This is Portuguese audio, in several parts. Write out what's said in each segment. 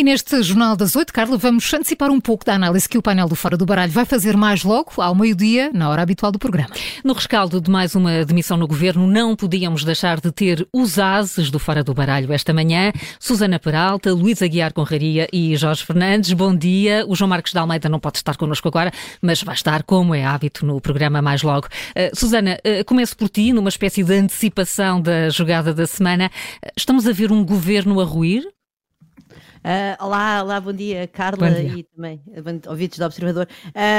E neste Jornal das Oito, Carla, vamos antecipar um pouco da análise que o painel do Fora do Baralho vai fazer mais logo, ao meio-dia, na hora habitual do programa. No rescaldo de mais uma demissão no governo, não podíamos deixar de ter os ases do Fora do Baralho esta manhã. Susana Peralta, Luísa Guiar Conraria e Jorge Fernandes, bom dia. O João Marcos de Almeida não pode estar connosco agora, mas vai estar, como é hábito, no programa mais logo. Uh, Susana, uh, começo por ti, numa espécie de antecipação da jogada da semana. Uh, estamos a ver um governo a ruir? Uh, olá, olá, bom dia, Carla bom dia. e também ouvintes do Observador.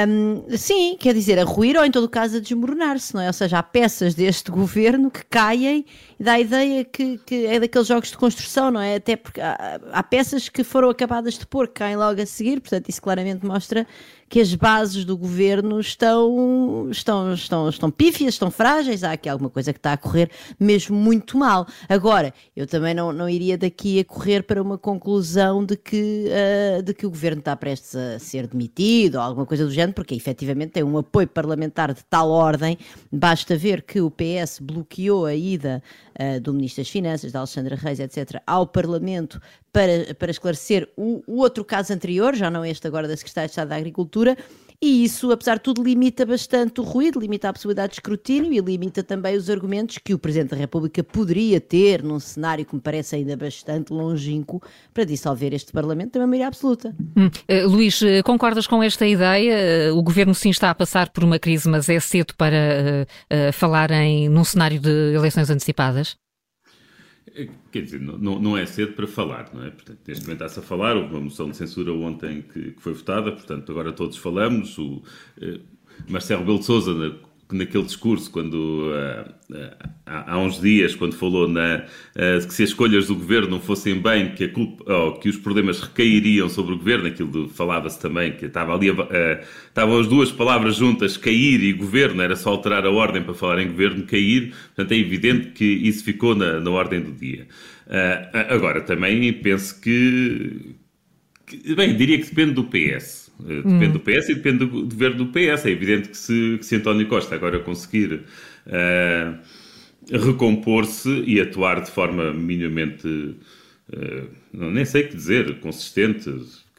Um, sim, quer dizer, a ruir ou em todo caso a desmoronar-se, não é? Ou seja, há peças deste governo que caem e dá a ideia que, que, é daqueles jogos de construção, não é? Até porque há, há peças que foram acabadas de pôr, que caem logo a seguir, portanto, isso claramente mostra que as bases do governo estão, estão, estão, estão pífias, estão frágeis, há aqui alguma coisa que está a correr mesmo muito mal. Agora, eu também não, não iria daqui a correr para uma conclusão de que, uh, de que o governo está prestes a ser demitido ou alguma coisa do género, porque efetivamente tem um apoio parlamentar de tal ordem, basta ver que o PS bloqueou a ida uh, do Ministro das Finanças, da Alexandra Reis, etc., ao Parlamento para, para esclarecer o, o outro caso anterior, já não este agora da Secretaria de Estado da Agricultura, e isso, apesar de tudo, limita bastante o ruído, limita a possibilidade de escrutínio e limita também os argumentos que o Presidente da República poderia ter num cenário que me parece ainda bastante longínquo para dissolver este Parlamento da maioria absoluta. Hum. Uh, Luís, uh, concordas com esta ideia? Uh, o Governo sim está a passar por uma crise, mas é cedo para falar em num cenário de eleições antecipadas? É, quer dizer, não, não é cedo para falar, não é? Portanto, neste momento está-se a falar, houve uma moção de censura ontem que, que foi votada, portanto, agora todos falamos. O eh, Marcelo Belo Souza, naquele discurso, quando uh, uh, há, há, uns dias, quando falou na, uh, que se as escolhas do governo não fossem bem, que, culpa, oh, que os problemas recairiam sobre o governo, aquilo falava-se também, que estava ali, estavam as duas palavras juntas, cair e governo, era só alterar a ordem para falar em governo, cair, portanto é evidente que isso ficou na, na ordem do dia. agora, também penso que, que, bem, diria que depende do PS. Depende hum. do PS e depende do governo do PS. É evidente que se, que se António Costa agora conseguir uh, recompor-se e atuar de forma minimamente, uh, nem sei o que dizer, consistente,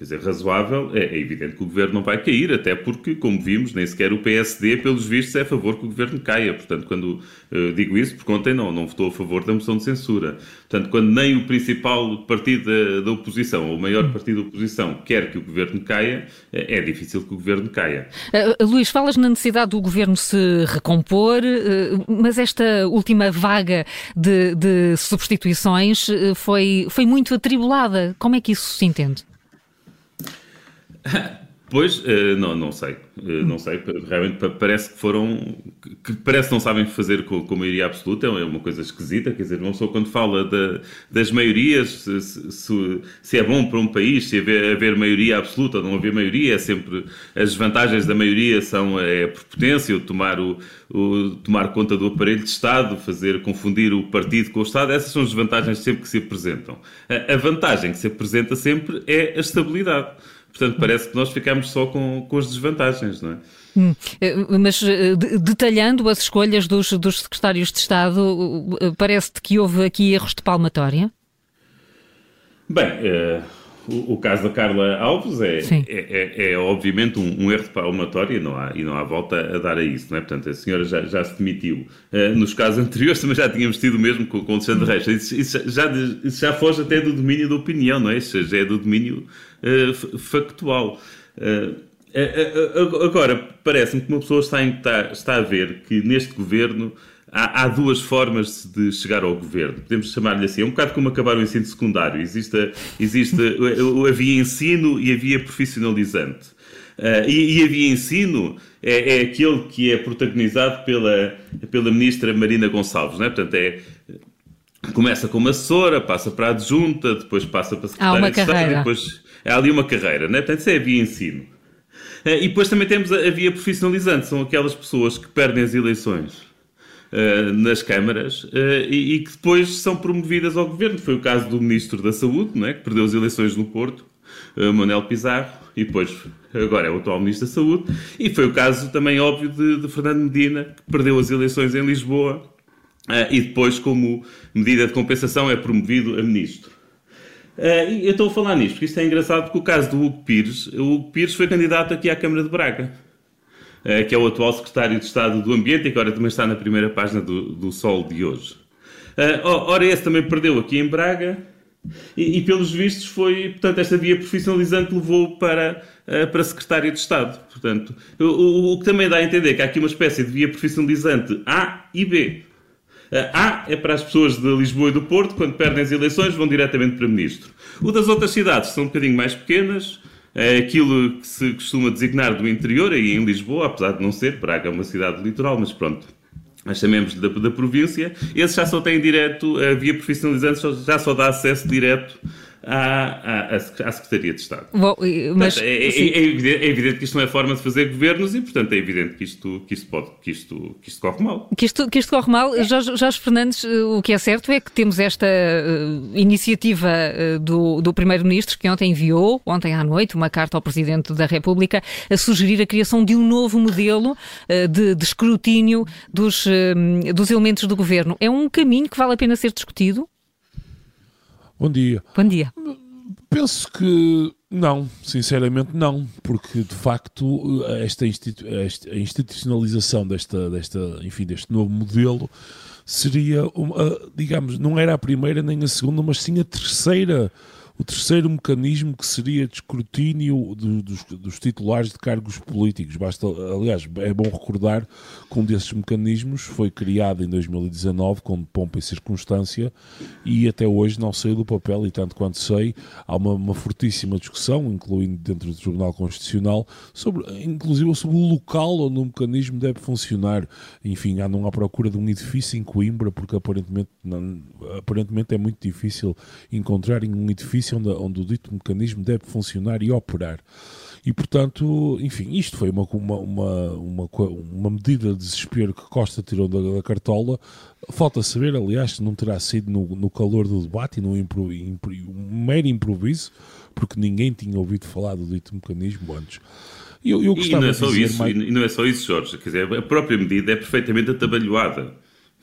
quer dizer, razoável, é, é, evidente que o governo não vai cair, até porque, como vimos, nem sequer o PSD, pelos vistos, é a favor que o governo caia. Portanto, quando uh, digo isso, porque ontem não, não votou a favor da moção de censura. Portanto, quando nem o principal partido da, da oposição, ou o maior partido da oposição, quer que o governo caia, é, é difícil que o governo caia. Uh, Luís, falas na necessidade do governo se recompor, uh, mas esta última vaga de, de substituições foi, foi muito atribulada. Como é que isso se entende? Pois, eh, não, não sei. Eh, não sei. Realmente parece que foram. que parece que não sabem fazer com, com maioria absoluta. É uma coisa esquisita. Quer dizer, não só quando fala da, das maiorias, se, se, se, é bom para um país, se haver, haver maioria absoluta ou não haver maioria, é sempre. as vantagens da maioria são é a prepotência, o tomar, o, o, tomar conta do aparelho de Estado, fazer confundir o partido com o Estado. Essas são as vantagens sempre que se apresentam. A, a vantagem que se apresenta sempre é a estabilidade. Portanto, parece que nós ficamos só com, com as desvantagens, não é? Hum, eh, mas eh, detalhando as escolhas dos, dos secretários de Estado, eh, parece-te que houve aqui erros de palmatória? Bem, o, o, caso da Carla Alves é, é, é, é, obviamente um, um, erro de palmatória não há, e não há volta a dar a isso, não é? Portanto, a senhora já, já se demitiu. Uh, nos casos anteriores também já tínhamos tido o mesmo com, com o Alexandre Reis. Isso, isso, já, isso já foge até do domínio da opinião, não é? Isso já é do domínio uh, factual. Uh, agora, parece-me que uma pessoa está, está, está a ver que neste governo há, há, duas formas de chegar ao governo. Podemos chamar-lhe assim. É um bocado como acabar o ensino secundário. Existe, existe havia ensino e havia profissionalizante. Uh, e, e havia ensino é, é, aquele que é protagonizado pela, pela ministra Marina Gonçalves, não é? Portanto, é, começa como assessora, passa para adjunta, depois passa para secretária há uma de Estado, depois há ali uma carreira, não é? Portanto, isso é via ensino. Uh, e depois também temos a, a via profissionalizante, são aquelas pessoas que perdem as eleições uh, nas câmaras uh, e, e, que depois são promovidas ao governo. Foi o caso do Ministro da Saúde, não é? que perdeu as eleições no Porto, uh, Manuel Pizarro, e depois agora é o atual Ministro da Saúde. E foi o caso também óbvio de, de Fernando Medina, que perdeu as eleições em Lisboa e depois, como medida de compensação, é promovido a Ministro. Uh, eu estou a falar nisto porque isto é engraçado porque o caso do Hugo Pires, o Hugo Pires foi candidato aqui à Câmara de Braga, que é o atual secretário de Estado do Ambiente e agora também está na primeira página do, do Sol de hoje. Uh, ora, esse também perdeu aqui em Braga e, e, pelos vistos foi, portanto, esta via profissionalizante levou para, uh, para secretário de Estado. Portanto, o, o, que também dá a entender que há aqui uma espécie de via profissionalizante A e B. A é para as pessoas de Lisboa e do Porto, quando perdem as eleições, vão diretamente para ministro. O das outras cidades são um bocadinho mais pequenas, é aquilo que se costuma designar do interior, aí em Lisboa, apesar de não ser, Braga é uma cidade litoral, mas pronto, mas chamemos da, da província, esse já só tem direto, via profissionalizante já só dá acesso direto à, à, à Secretaria de Estado. Bom, mas, portanto, é, é, é, evidente, é, evidente, que isto não é forma de fazer governos e, portanto, é evidente que isto, que isto, pode, que isto, que isto corre mal. Que isto, que isto corre mal. É. Jorge, Jorge Fernandes, eh, o que é certo é que temos esta uh, iniciativa uh, do, do Primeiro-Ministro que ontem enviou, ontem à noite, uma carta ao Presidente da República a sugerir a criação de um novo modelo uh, de, de, escrutínio dos, dos elementos do governo. É um caminho que vale a pena ser discutido? Bom dia. Bom dia. Penso que não, sinceramente não, porque de facto esta, institu esta institucionalização desta, desta, enfim, deste novo modelo seria, uma, digamos, não era a primeira nem a segunda, mas sim a terceira o terceiro mecanismo que seria de escrutínio do, dos, dos, titulares de cargos políticos. Basta, aliás, é bom recordar que um desses mecanismos foi criado em 2019 com pompa e circunstância e até hoje não saiu do papel e tanto quanto sei há uma, uma fortíssima discussão, incluindo dentro do Tribunal Constitucional, sobre, inclusive sobre o local onde o mecanismo deve funcionar. Enfim, andam à procura de um edifício em Coimbra porque aparentemente, não, aparentemente é muito difícil encontrar um edifício onde, onde o dito mecanismo deve funcionar e operar. E, portanto, enfim, isto foi uma, uma, uma, uma, medida de desespero que Costa tirou da, cartola. Falta saber, aliás, se não terá sido no, calor do debate e no impro, impro, um mero improviso, porque ninguém tinha ouvido falar do dito mecanismo antes. Eu, eu e, não é só isso, e não é só isso, Jorge. Quer dizer, a própria medida é perfeitamente atabalhoada.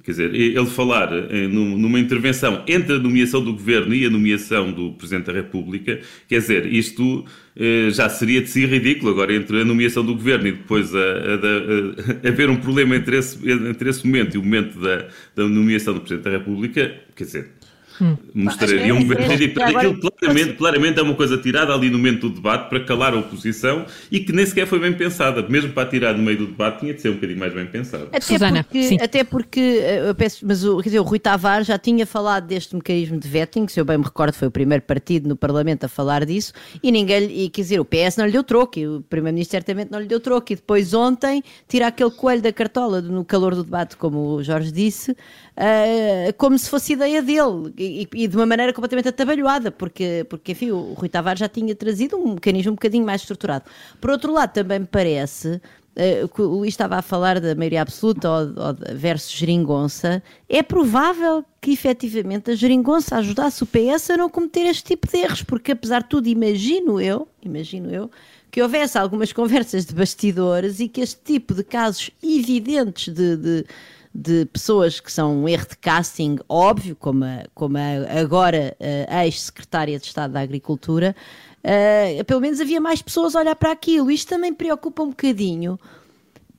Quer dizer, ele falar eh, numa intervenção entre a nomeação do governo e a nomeação do Presidente da República, quer dizer, isto eh, já seria de si ridículo. Agora, entre a nomeação do governo e depois a, a, a, haver um problema entre esse, entre esse momento e o momento da, da nomeação do Presidente da República, quer dizer, Hum. Mostraria um verdadeiro. Aquilo claramente, claramente é uma coisa tirada ali no momento do debate para calar a oposição e que nem sequer foi bem pensada. Mesmo para tirar no meio do debate, tinha de ser um bocadinho mais bem pensada. Até Susana, porque, sim. até porque eh, eu peço, mas o, quer dizer, o Rui Tavares já tinha falado deste mecanismo de vetting, se eu bem me recordo, foi o primeiro partido no Parlamento a falar disso, e ninguém, e quer dizer, o PS não lhe deu troco, e o Primeiro-Ministro certamente não lhe deu troco, e depois ontem tira aquele coelho da cartola no calor do debate, como o Jorge disse, uh, como se fosse ideia dele e, e, de uma maneira completamente atabalhoada, porque, porque enfim, o Rui Tavares já tinha trazido um mecanismo um bocadinho mais estruturado. Por outro lado, também me parece. Uh, o Luís estava a falar da maioria absoluta ou, ou versus geringonça, é provável que efetivamente a geringonça ajudasse o PS a não cometer este tipo de erros, porque apesar de tudo, imagino eu, imagino eu, que houvesse algumas conversas de bastidores e que este tipo de casos evidentes de, de de pessoas que são um erro de casting óbvio, como a, como a agora a ex-secretária de Estado da Agricultura, uh, pelo menos havia mais pessoas a olhar para aquilo. Isto também preocupa um bocadinho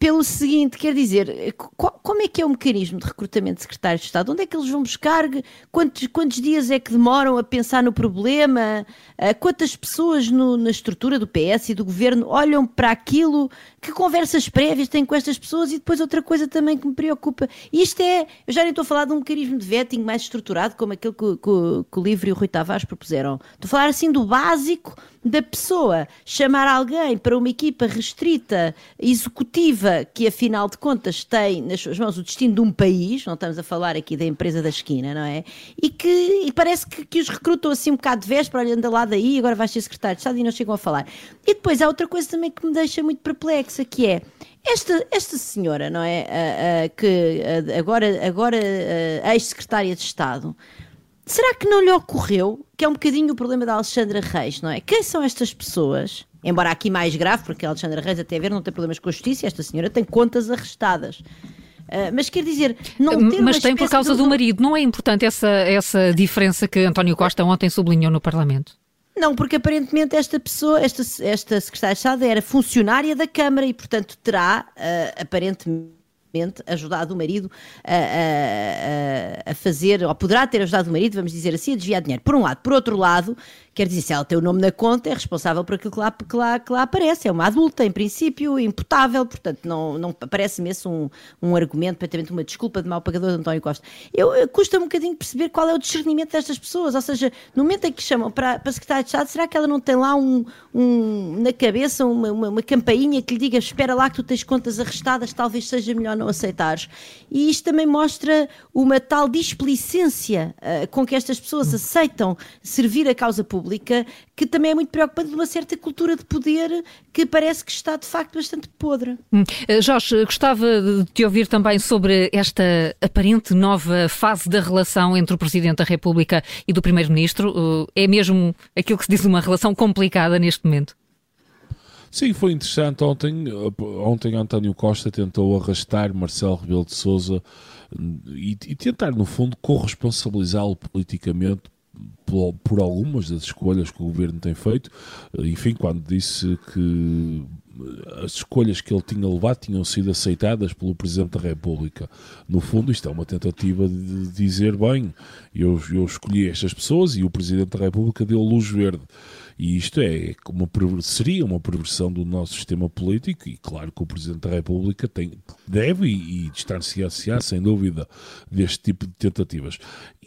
pelo seguinte, quer dizer, como é que é o mecanismo de recrutamento de secretários de Estado? Onde é que eles vão buscar? Quantos, quantos dias é que demoram a pensar no problema? Ah, quantas pessoas no, na estrutura do PS e do governo olham para aquilo? Que conversas prévias têm com estas pessoas? E depois outra coisa também que me preocupa. Isto é, eu já nem estou a falar de um mecanismo de vetting mais estruturado, como aquele que, que, que o Livre e o Rui Tavares propuseram. Estou a falar assim do básico da pessoa chamar alguém para uma equipa restrita, executiva, que afinal de contas tem nas suas mãos o destino de um país, não estamos a falar aqui da empresa da esquina, não é? E que e parece que, que os recrutam assim um bocado de véspera, olha, anda lá daí, agora vais ser secretário de Estado e não chegam a falar. E depois há outra coisa também que me deixa muito perplexa, que é esta, esta senhora, não é? Que agora, agora ex-secretária de Estado Será que não lhe ocorreu, que é um bocadinho o problema da Alexandra Reis, não é? Quem são estas pessoas? Embora aqui mais grave, porque a Alexandra Reis, até a ver, não tem problemas com a justiça, esta senhora tem contas arrestadas. Uh, mas quer dizer, não ter Mas tem por causa do marido. Não é importante essa, essa diferença que António Costa ontem sublinhou no Parlamento? Não, porque aparentemente esta pessoa, esta, esta secretária de Estado era funcionária da Câmara e, portanto, terá, uh, aparentemente, ajudado o marido a, a, a, fazer, ou poderá ter ajudado o marido, vamos dizer assim, a desviar dinheiro. Por um lado. Por outro lado, Quer dizer, se ela tem o nome na conta, é responsável por aquilo que lá, que lá, que lá aparece. É uma adulta, em princípio, imputável, portanto, não, não parece-me esse um, um argumento, praticamente uma desculpa de mau pagador de António Costa. Eu, eu custa um bocadinho perceber qual é o discernimento destas pessoas, ou seja, no momento em que chamam para, para a Secretária de Estado, será que ela não tem lá um, um na cabeça uma, uma, uma campainha que lhe diga espera lá que tu tens contas arrestadas, talvez seja melhor não aceitares. E isto também mostra uma tal displicência uh, com que estas pessoas aceitam servir a causa pública pública, que também é muito preocupante de uma certa cultura de poder que parece que está de facto bastante podre. Hum. Eh, Jorge, gostava de te ouvir também sobre esta aparente nova fase da relação entre o Presidente da República e do Primeiro-Ministro. Eh, é mesmo aquilo que se diz uma relação complicada neste momento? Sim, foi interessante. Ontem, eh, ontem António Costa tentou arrastar Marcelo Rebelo de Sousa e, e tentar, no fundo, corresponsabilizá-lo politicamente por, algumas das escolhas que o governo tem feito. Enfim, quando disse que as escolhas que ele tinha levado tinham sido aceitadas pelo Presidente da República. No fundo, isto é uma tentativa de dizer: bem, eu, eu escolhi estas pessoas e o Presidente da República deu luz verde. E isto é uma, seria uma perversão do nosso sistema político, e claro que o Presidente da República tem, deve e, e distanciar-se, sem dúvida, deste tipo de tentativas.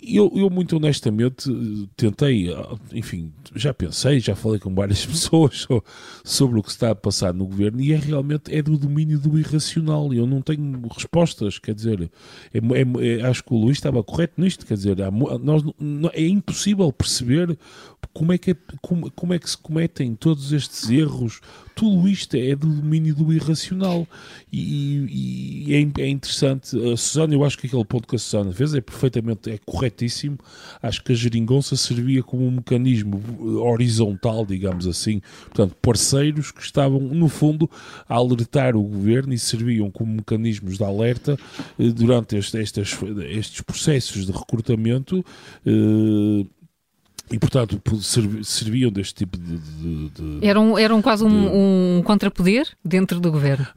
Eu, eu, muito honestamente, tentei, enfim, já pensei, já falei com várias pessoas sobre o que está a passar no governo e é realmente é do domínio do irracional. Eu não tenho respostas, quer dizer, é, é, é, acho que o Luís estava correto nisto, quer dizer, há, nós, é impossível perceber como é que, é, como, como é que se cometem todos estes erros tudo isto é do domínio do irracional e, e é, é, interessante. A Susana, eu acho que aquele ponto que a Susana fez é perfeitamente, é corretíssimo. Acho que a geringonça servia como um mecanismo horizontal, digamos assim, portanto, parceiros que estavam, no fundo, a alertar o governo e serviam como mecanismos de alerta eh, durante este, estes, estes processos de recrutamento. Eh, e, portanto, serviam deste tipo de. de, de eram, eram quase um, um contrapoder dentro do governo.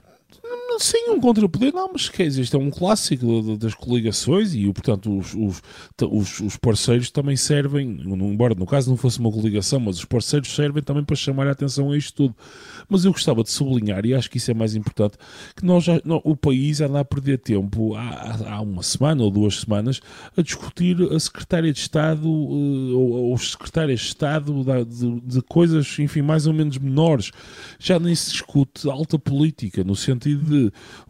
Sim, um contrapoder, não, mas quer dizer, isto é um clássico das coligações e, portanto, os, os, os, os, parceiros também servem, embora no caso não fosse uma coligação, mas os parceiros servem também para chamar a atenção a isto tudo. Mas eu gostava de sublinhar, e acho que isso é mais importante, que nós já, não, o país anda a perder tempo há, há uma semana ou duas semanas a discutir a secretária de Estado uh, ou, os secretários de Estado de, de coisas, enfim, mais ou menos menores. Já nem se discute alta política, no sentido de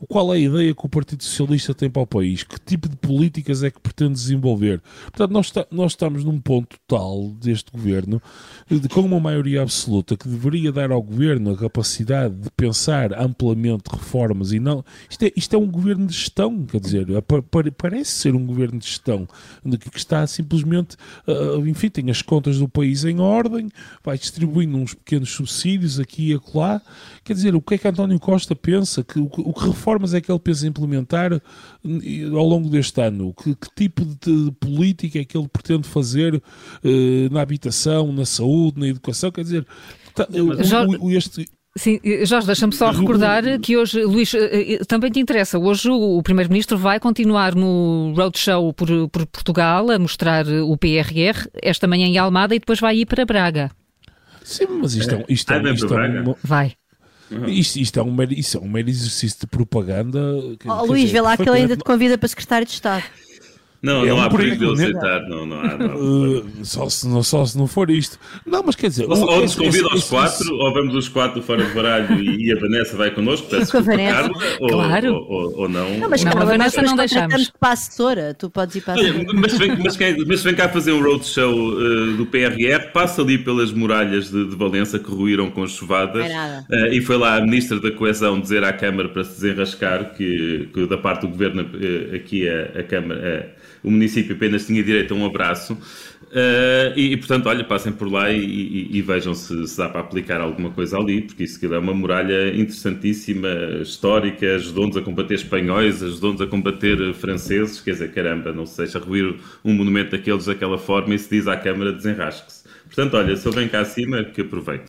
qual é a ideia que o Partido Socialista tem para o país, que tipo de políticas é que pretende desenvolver. Portanto, nós, nós estamos num ponto tal deste governo, de, com uma maioria absoluta, que deveria dar ao governo a capacidade de pensar amplamente reformas e não. Isto é, isto é um governo de gestão, quer dizer, parece ser um governo de gestão, que está simplesmente, uh, enfim, tem as contas do país em ordem, vai distribuindo uns pequenos subsídios aqui e acolá. Quer dizer, o que é que António Costa pensa? Que, que reformas é que ele pensa implementar ao longo deste ano? Que, que tipo de, política é que ele pretende fazer uh, na habitação, na saúde, na educação? Quer dizer, tá, o, o, este, Sim, Jorge, deixa-me só recordar que hoje, Luís, eh, eh, também te interessa. Hoje o Primeiro-Ministro vai continuar no roadshow por, por Portugal a mostrar o PRR, esta manhã em Almada e depois vai ir para Braga. Sim, mas isto é, isto é, isto é, um, Vai. Uhum. Isto, isto, é um mero, isso é um mero exercício de propaganda. Oh, Luís, dizer, vê lá que ele ainda te convida para secretário de Estado. Não, é não um há perigo de ele aceitar, não, não há. Não. Uh, só, se não, só se não for isto. Não, mas quer dizer. Ou, ou nos convida aos quatro, ou vamos os quatro fora de baralho e, a Vanessa vai connosco, peço com a Vanessa. Carla, ou, claro. ou, ou, ou, não. Não, mas não, a Vanessa não deixamos. para a assessora, tu podes ir para a assessora. Mas, vem, mas, mas vem cá fazer um roadshow uh, do PRR, passa ali pelas muralhas de, de Valença que ruíram com chuvadas uh, e foi lá a Ministra da Coesão dizer à Câmara para se desenrascar que, que da parte do Governo uh, aqui a, a Câmara o município apenas tinha direito a um abraço. Uh, e, e, portanto, olha, passem por lá e, e, e vejam se, se, dá para aplicar alguma coisa ali, porque isso é uma muralha interessantíssima, histórica, ajudou-nos a combater espanhóis, ajudou-nos a combater franceses, quer dizer, caramba, não se deixa ruir um monumento daqueles daquela forma e se diz à Câmara desenrasque-se. Portanto, olha, se eu venho cá acima, que aproveito.